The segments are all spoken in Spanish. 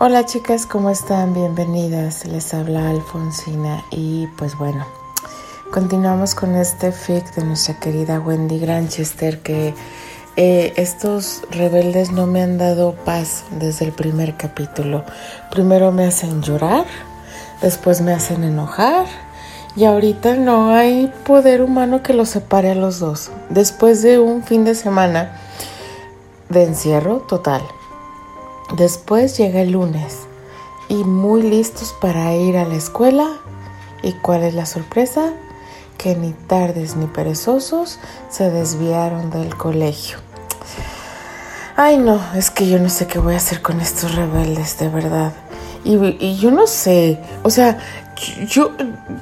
Hola chicas, ¿cómo están? Bienvenidas. Les habla Alfonsina y pues bueno, continuamos con este fic de nuestra querida Wendy Granchester que eh, estos rebeldes no me han dado paz desde el primer capítulo. Primero me hacen llorar, después me hacen enojar y ahorita no hay poder humano que los separe a los dos. Después de un fin de semana de encierro total Después llega el lunes y muy listos para ir a la escuela. ¿Y cuál es la sorpresa? Que ni tardes ni perezosos se desviaron del colegio. Ay no, es que yo no sé qué voy a hacer con estos rebeldes, de verdad. Y, yo no sé, o sea, yo,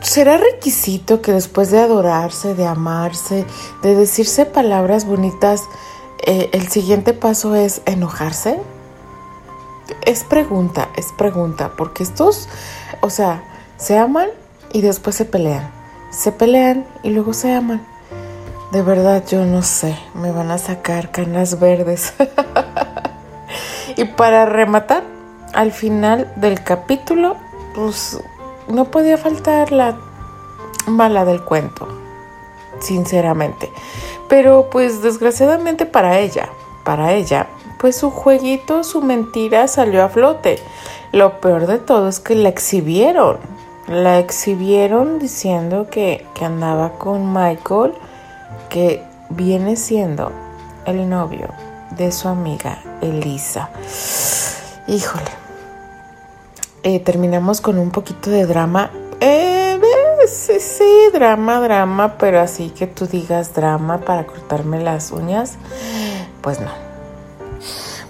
¿será requisito que después de adorarse, de amarse, de decirse palabras bonitas, eh, el siguiente paso es enojarse? Es pregunta, es pregunta, porque estos, o sea, se aman y después se pelean. Se pelean y luego se aman. De verdad, yo no sé, me van a sacar canas verdes. y para rematar, al final del capítulo, pues no podía faltar la mala del cuento, sinceramente. Pero pues desgraciadamente para ella, para ella, pues su jueguito, su mentira salió a flote. Lo peor de todo es que la exhibieron. La exhibieron diciendo que, andaba con Michael, que viene siendo el novio de su amiga Elisa. Híjole. Eh, terminamos con un poquito de drama. Eh, sí, sí, drama, drama, pero así que tú digas drama para cortarme las uñas, pues no.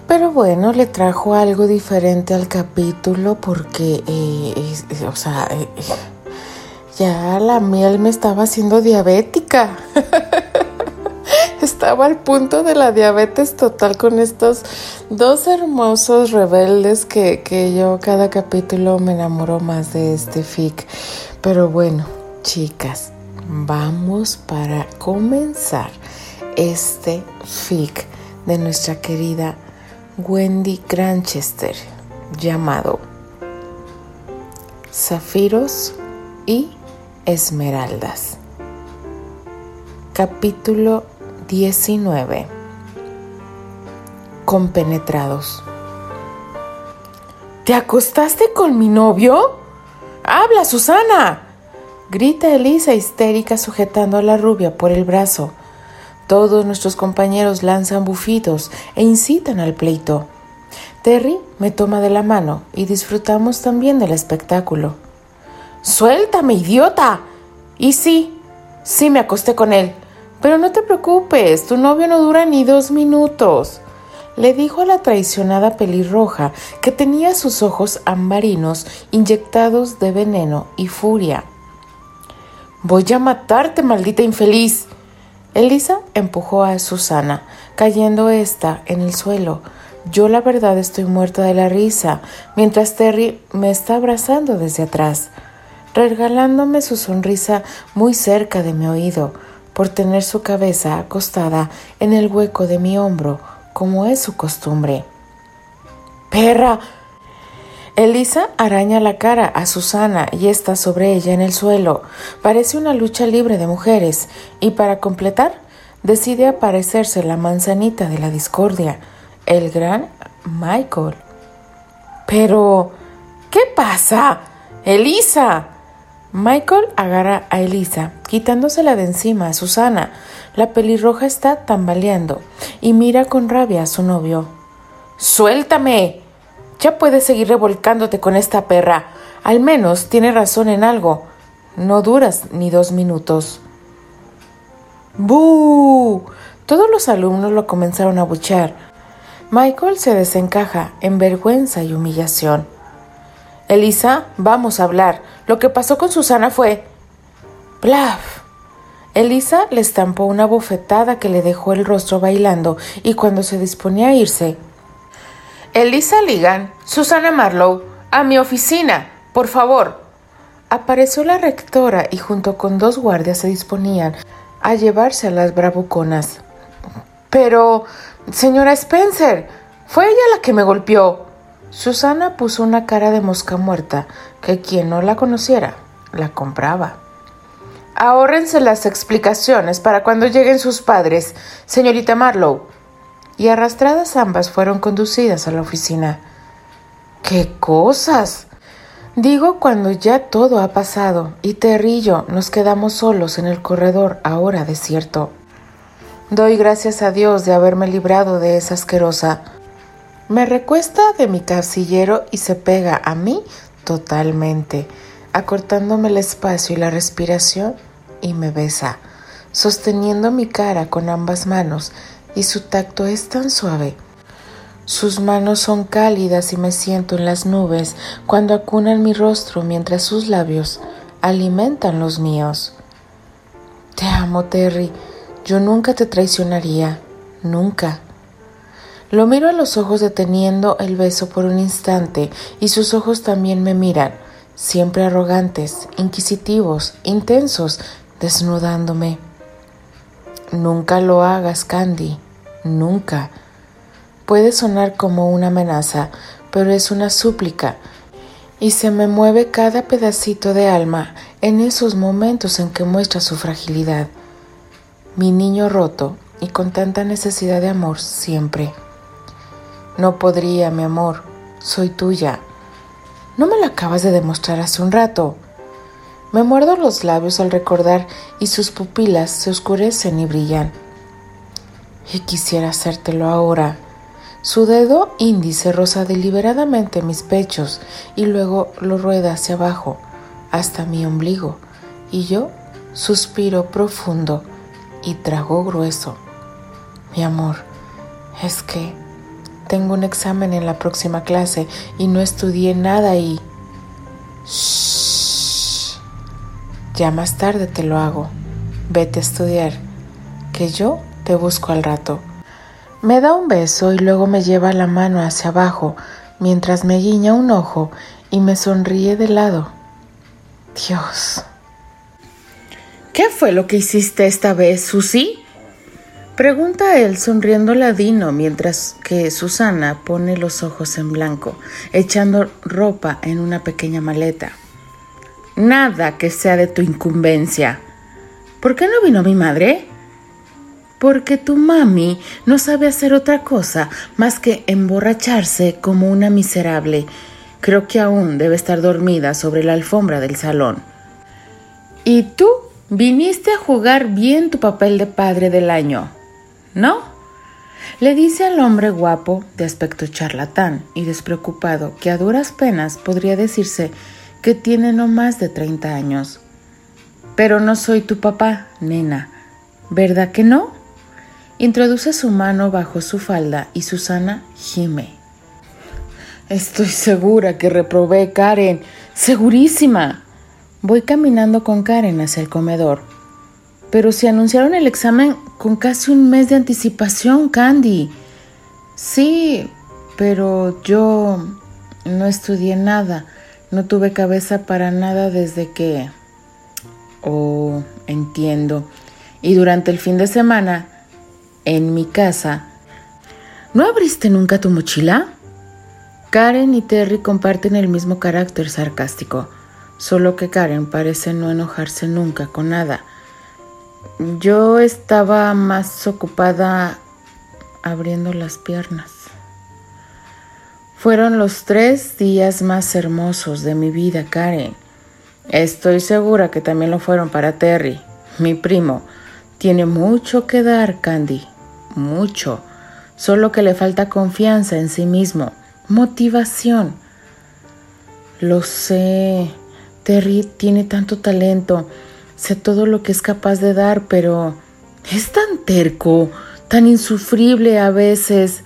Pero bueno, le trajo algo diferente al capítulo porque, eh, o sea, eh, ya la miel me estaba haciendo diabética. estaba al punto de la diabetes total con estos dos hermosos rebeldes que, que yo cada capítulo me enamoro más de este fic. Pero bueno, chicas, vamos para comenzar este fic de nuestra querida Wendy Granchester llamado Zafiros y Esmeraldas. Capítulo 19 Compenetrados. ¿Te acostaste con mi novio? ¡Habla, Susana! grita Elisa histérica sujetando a la rubia por el brazo. Todos nuestros compañeros lanzan bufidos e incitan al pleito. Terry me toma de la mano y disfrutamos también del espectáculo. ¡Suéltame, idiota! Y sí, sí me acosté con él. Pero no te preocupes, tu novio no dura ni dos minutos. Le dijo a la traicionada pelirroja que tenía sus ojos ambarinos inyectados de veneno y furia. Voy a matarte, maldita infeliz, Elisa empujó a Susana, cayendo ésta en el suelo. Yo la verdad estoy muerta de la risa, mientras Terry me está abrazando desde atrás, regalándome su sonrisa muy cerca de mi oído, por tener su cabeza acostada en el hueco de mi hombro, como es su costumbre. ¡Perra! Elisa araña la cara a Susana y está sobre ella en el suelo. Parece una lucha libre de mujeres y para completar decide aparecerse la manzanita de la discordia, el gran Michael. Pero, ¿qué pasa? Elisa. Michael agarra a Elisa, quitándosela de encima a Susana. La pelirroja está tambaleando y mira con rabia a su novio. ¡Suéltame! Ya puedes seguir revolcándote con esta perra. Al menos tiene razón en algo. No duras ni dos minutos. ¡Bú! Todos los alumnos lo comenzaron a buchar. Michael se desencaja en vergüenza y humillación. Elisa, vamos a hablar. Lo que pasó con Susana fue. ¡Plaf! Elisa le estampó una bofetada que le dejó el rostro bailando y cuando se disponía a irse, Elisa Ligan, Susana Marlowe, a mi oficina, por favor. Apareció la rectora y junto con dos guardias se disponían a llevarse a las bravuconas. Pero, señora Spencer, fue ella la que me golpeó. Susana puso una cara de mosca muerta que quien no la conociera la compraba. Ahórrense las explicaciones para cuando lleguen sus padres, señorita Marlowe. Y arrastradas ambas fueron conducidas a la oficina. ¡Qué cosas! Digo cuando ya todo ha pasado y yo nos quedamos solos en el corredor ahora desierto. Doy gracias a Dios de haberme librado de esa asquerosa. Me recuesta de mi casillero y se pega a mí totalmente, acortándome el espacio y la respiración y me besa, sosteniendo mi cara con ambas manos y su tacto es tan suave sus manos son cálidas y me siento en las nubes cuando acunan mi rostro mientras sus labios alimentan los míos. Te amo, Terry. Yo nunca te traicionaría. Nunca. Lo miro a los ojos deteniendo el beso por un instante y sus ojos también me miran, siempre arrogantes, inquisitivos, intensos, desnudándome. Nunca lo hagas, Candy. Nunca. Puede sonar como una amenaza, pero es una súplica, y se me mueve cada pedacito de alma en esos momentos en que muestra su fragilidad. Mi niño roto y con tanta necesidad de amor siempre. No podría, mi amor, soy tuya. ¿No me lo acabas de demostrar hace un rato? Me muerdo los labios al recordar y sus pupilas se oscurecen y brillan. Y quisiera hacértelo ahora su dedo índice roza deliberadamente mis pechos y luego lo rueda hacia abajo hasta mi ombligo y yo suspiro profundo y trago grueso. Mi amor, es que tengo un examen en la próxima clase y no estudié nada y... Shh. Ya más tarde te lo hago. Vete a estudiar, que yo te busco al rato. Me da un beso y luego me lleva la mano hacia abajo mientras me guiña un ojo y me sonríe de lado. Dios. ¿Qué fue lo que hiciste esta vez, Susi? Pregunta él sonriendo ladino mientras que Susana pone los ojos en blanco, echando ropa en una pequeña maleta. Nada que sea de tu incumbencia. ¿Por qué no vino mi madre? Porque tu mami no sabe hacer otra cosa más que emborracharse como una miserable. Creo que aún debe estar dormida sobre la alfombra del salón. Y tú viniste a jugar bien tu papel de padre del año, ¿no? Le dice al hombre guapo, de aspecto charlatán y despreocupado, que a duras penas podría decirse que tiene no más de 30 años. Pero no soy tu papá, nena. ¿Verdad que no? Introduce su mano bajo su falda y Susana gime. Estoy segura que reprobé, Karen. Segurísima. Voy caminando con Karen hacia el comedor. Pero si anunciaron el examen con casi un mes de anticipación, Candy. Sí, pero yo no estudié nada. No tuve cabeza para nada desde que... Oh, entiendo. Y durante el fin de semana en mi casa. ¿No abriste nunca tu mochila? Karen y Terry comparten el mismo carácter sarcástico, solo que Karen parece no enojarse nunca con nada. Yo estaba más ocupada abriendo las piernas. Fueron los tres días más hermosos de mi vida, Karen. Estoy segura que también lo fueron para Terry, mi primo. Tiene mucho que dar, Candy mucho, solo que le falta confianza en sí mismo, motivación. Lo sé, Terry tiene tanto talento, sé todo lo que es capaz de dar, pero es tan terco, tan insufrible a veces.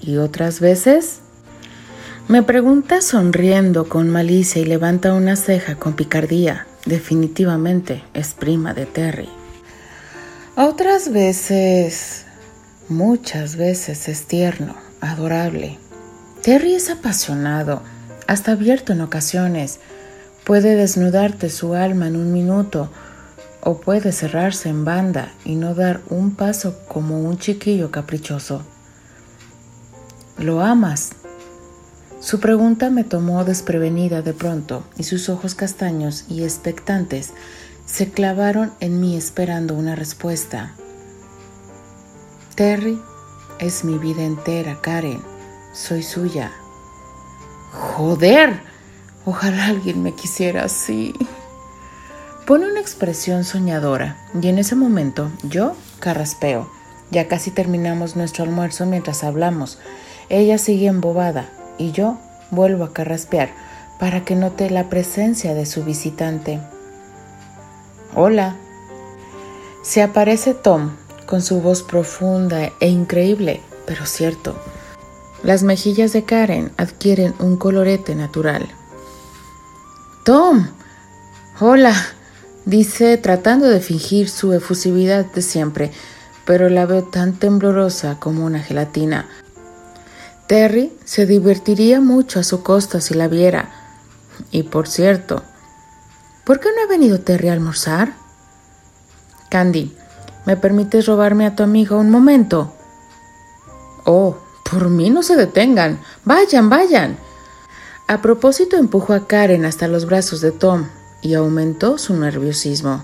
¿Y otras veces? Me pregunta sonriendo con malicia y levanta una ceja con picardía. Definitivamente es prima de Terry. Otras veces, muchas veces es tierno, adorable. Terry es apasionado, hasta abierto en ocasiones. Puede desnudarte su alma en un minuto o puede cerrarse en banda y no dar un paso como un chiquillo caprichoso. Lo amas, Su pregunta me tomó desprevenida de pronto y sus ojos castaños y expectantes se clavaron en mí esperando una respuesta. Terry es mi vida entera, Karen. Soy suya. Joder. Ojalá alguien me quisiera así. Pone una expresión soñadora y en ese momento yo carraspeo. Ya casi terminamos nuestro almuerzo mientras hablamos. Ella sigue embobada y yo vuelvo a carraspear para que note la presencia de su visitante. Hola. Se aparece Tom con su voz profunda e increíble, pero cierto. Las mejillas de Karen adquieren un colorete natural. Tom. Hola, dice tratando de fingir su efusividad de siempre, pero la veo tan temblorosa como una gelatina. Terry se divertiría mucho a su costa si la viera. Y por cierto, ¿por qué no ha venido Terry a almorzar? Candy, ¿me permites robarme a tu amigo un momento? Oh, por mí no se detengan. Vayan, vayan. A propósito empujó a Karen hasta los brazos de Tom y aumentó su nerviosismo.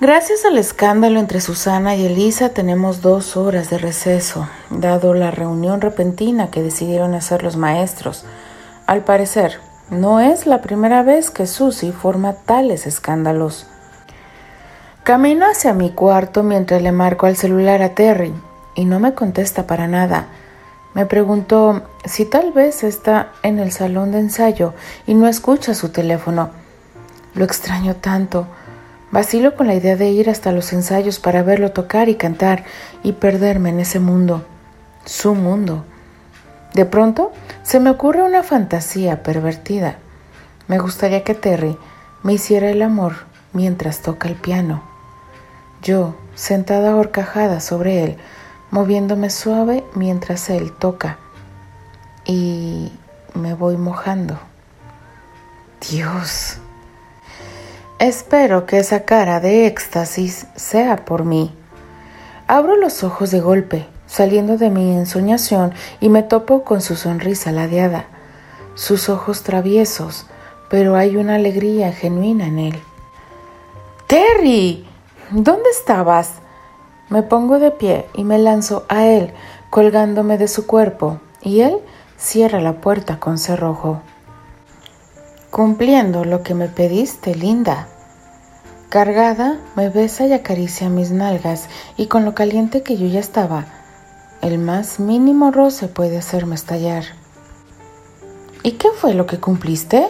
Gracias al escándalo entre Susana y Elisa tenemos dos horas de receso, dado la reunión repentina que decidieron hacer los maestros. Al parecer, no es la primera vez que Susy forma tales escándalos. Camino hacia mi cuarto mientras le marco al celular a Terry y no me contesta para nada. Me preguntó si tal vez está en el salón de ensayo y no escucha su teléfono. Lo extraño tanto. Vacilo con la idea de ir hasta los ensayos para verlo tocar y cantar y perderme en ese mundo, su mundo. De pronto se me ocurre una fantasía pervertida. Me gustaría que Terry me hiciera el amor mientras toca el piano. Yo, sentada horcajada sobre él, moviéndome suave mientras él toca. Y me voy mojando. Dios. Espero que esa cara de éxtasis sea por mí. Abro los ojos de golpe, saliendo de mi ensoñación, y me topo con su sonrisa ladeada, sus ojos traviesos, pero hay una alegría genuina en él. Terry, ¿dónde estabas? Me pongo de pie y me lanzo a él, colgándome de su cuerpo, y él cierra la puerta con cerrojo cumpliendo lo que me pediste, linda. Cargada, me besa y acaricia mis nalgas y con lo caliente que yo ya estaba, el más mínimo roce puede hacerme estallar. ¿Y qué fue lo que cumpliste?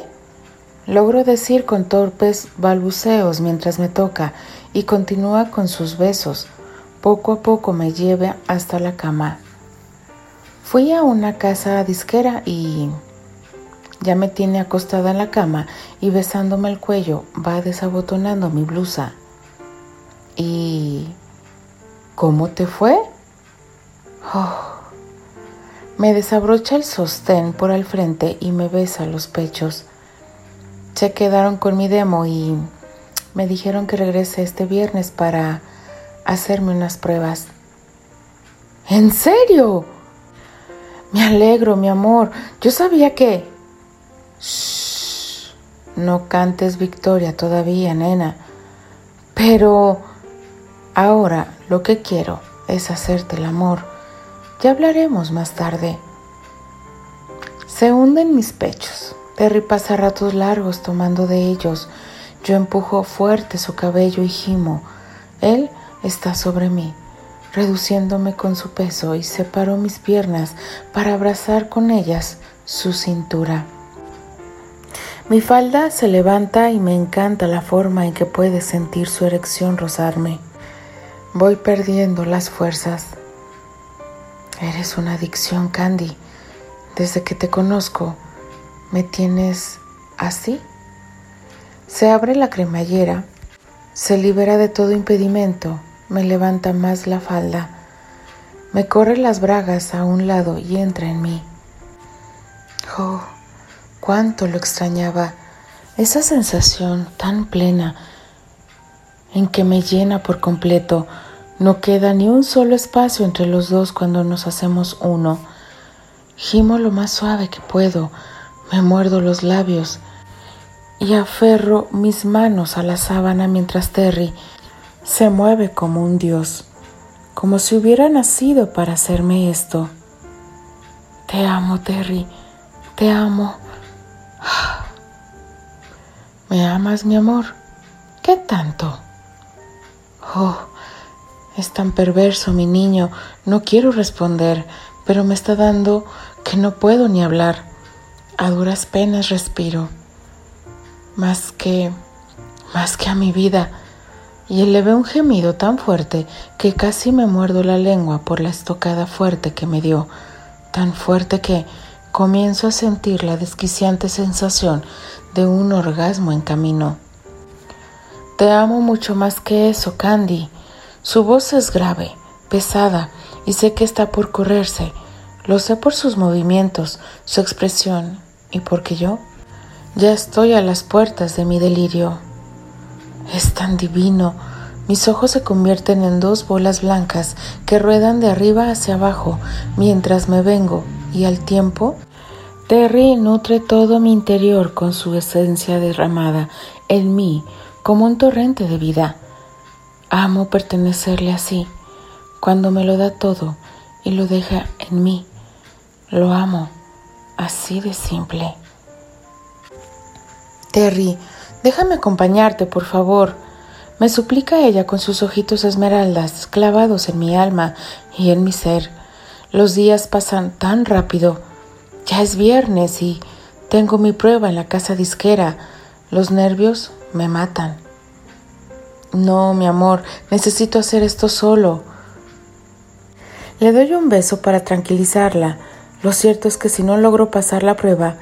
Logro decir con torpes balbuceos mientras me toca y continúa con sus besos. Poco a poco me lleva hasta la cama. Fui a una casa disquera y ya me tiene acostada en la cama y besándome el cuello va desabotonando mi blusa. ¿Y cómo te fue? Oh. Me desabrocha el sostén por el frente y me besa los pechos. Se quedaron con mi demo y me dijeron que regrese este viernes para hacerme unas pruebas. ¿En serio? Me alegro, mi amor. Yo sabía que... No cantes victoria todavía, nena. Pero ahora lo que quiero es hacerte el amor. Ya hablaremos más tarde. Se hunden mis pechos. Terry pasa ratos largos tomando de ellos. Yo empujo fuerte su cabello y gimo. Él está sobre mí, reduciéndome con su peso y separo mis piernas para abrazar con ellas su cintura. Mi falda se levanta y me encanta la forma en que puede sentir su erección rozarme. Voy perdiendo las fuerzas. Eres una adicción, Candy. Desde que te conozco, ¿me tienes así? Se abre la cremallera, se libera de todo impedimento, me levanta más la falda, me corre las bragas a un lado y entra en mí. Oh, cuánto lo extrañaba, esa sensación tan plena en que me llena por completo. No queda ni un solo espacio entre los dos cuando nos hacemos uno. Gimo lo más suave que puedo, me muerdo los labios y aferro mis manos a la sábana mientras Terry se mueve como un dios, como si hubiera nacido para hacerme esto. Te amo, Terry, te amo. ¿Me amas, mi amor? ¿Qué tanto? Oh, es tan perverso mi niño, no quiero responder, pero me está dando que no puedo ni hablar. A duras penas respiro, más que, más que a mi vida, y elevé un gemido tan fuerte que casi me muerdo la lengua por la estocada fuerte que me dio, tan fuerte que comienzo a sentir la desquiciante sensación de un orgasmo en camino. Te amo mucho más que eso, Candy. Su voz es grave, pesada, y sé que está por correrse. Lo sé por sus movimientos, su expresión, y porque yo ya estoy a las puertas de mi delirio. Es tan divino. Mis ojos se convierten en dos bolas blancas que ruedan de arriba hacia abajo mientras me vengo y al tiempo Terry nutre todo mi interior con su esencia derramada en mí como un torrente de vida. Amo pertenecerle así, cuando me lo da todo y lo deja en mí. Lo amo, así de simple. Terry, déjame acompañarte, por favor. Me suplica ella con sus ojitos esmeraldas clavados en mi alma y en mi ser. Los días pasan tan rápido. Ya es viernes y tengo mi prueba en la casa disquera. Los nervios me matan. No, mi amor, necesito hacer esto solo. Le doy un beso para tranquilizarla. Lo cierto es que si no logro pasar la prueba,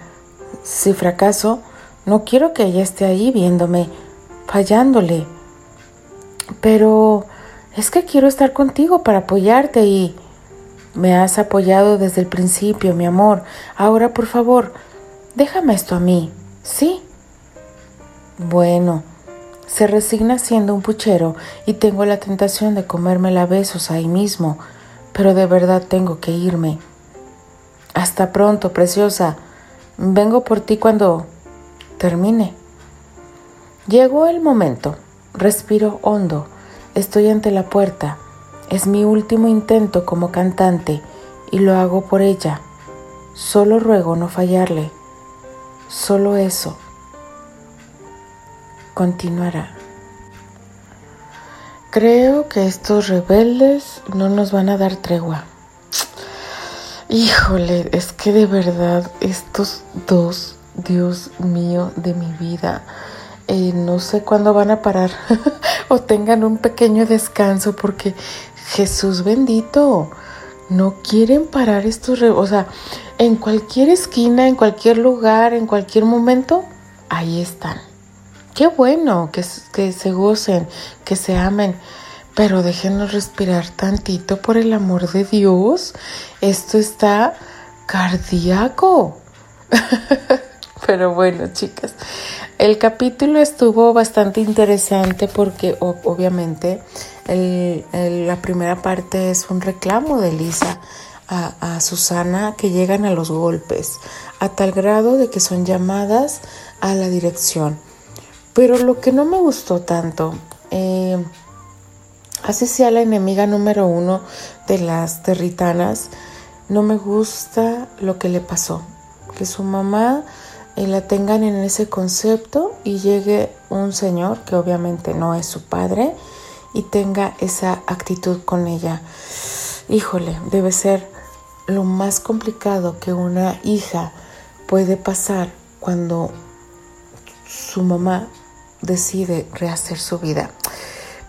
si fracaso, no quiero que ella esté ahí viéndome, fallándole. Pero es que quiero estar contigo para apoyarte y... Me has apoyado desde el principio, mi amor. Ahora, por favor, déjame esto a mí. ¿Sí? Bueno, se resigna siendo un puchero y tengo la tentación de comerme a besos ahí mismo, pero de verdad tengo que irme. Hasta pronto, preciosa. Vengo por ti cuando termine. Llegó el momento. Respiro hondo. Estoy ante la puerta. Es mi último intento como cantante y lo hago por ella. Solo ruego no fallarle. Solo eso continuará. Creo que estos rebeldes no nos van a dar tregua. Híjole, es que de verdad estos dos, Dios mío, de mi vida, eh, no sé cuándo van a parar o tengan un pequeño descanso porque Jesús bendito, no quieren parar estos rebeldes. O sea, en cualquier esquina, en cualquier lugar, en cualquier momento, ahí están. Qué bueno que, que se gocen, que se amen, pero déjenos respirar tantito por el amor de Dios. Esto está cardíaco. pero bueno, chicas, el capítulo estuvo bastante interesante porque obviamente la primera parte es un reclamo de Lisa a, a, Susana que llegan a los golpes, a tal grado de que son llamadas a la dirección. Pero lo que no me gustó tanto, eh, así sea la enemiga número uno de las territanas, no me gusta lo que le pasó. Que su mamá eh, la tengan en ese concepto y llegue un señor, que obviamente no es su padre, y tenga esa actitud con ella. Híjole, debe ser lo más complicado que una hija puede pasar cuando su mamá decide rehacer su vida.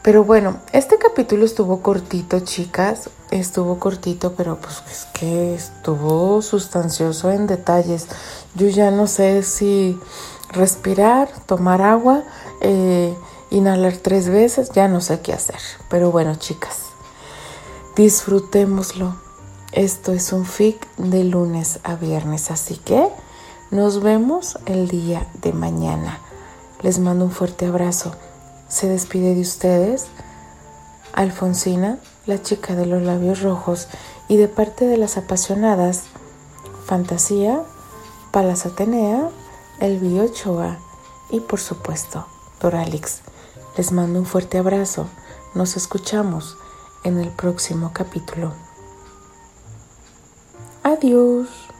Pero bueno, este capítulo estuvo cortito, chicas. Estuvo cortito, pero pues es que estuvo sustancioso en detalles. Yo ya no sé si respirar, tomar agua, eh, inhalar tres veces, ya no sé qué hacer. Pero bueno, chicas, disfrutémoslo. Esto es un fic de lunes a viernes, así que nos vemos el día de mañana. Les mando un fuerte abrazo. Se despide de ustedes Alfonsina, la chica de los labios rojos, y de parte de las apasionadas Fantasía, Palas Atenea, Elvio Ochoa y por supuesto Doralix. Les mando un fuerte abrazo. Nos escuchamos en el próximo capítulo. Adiós.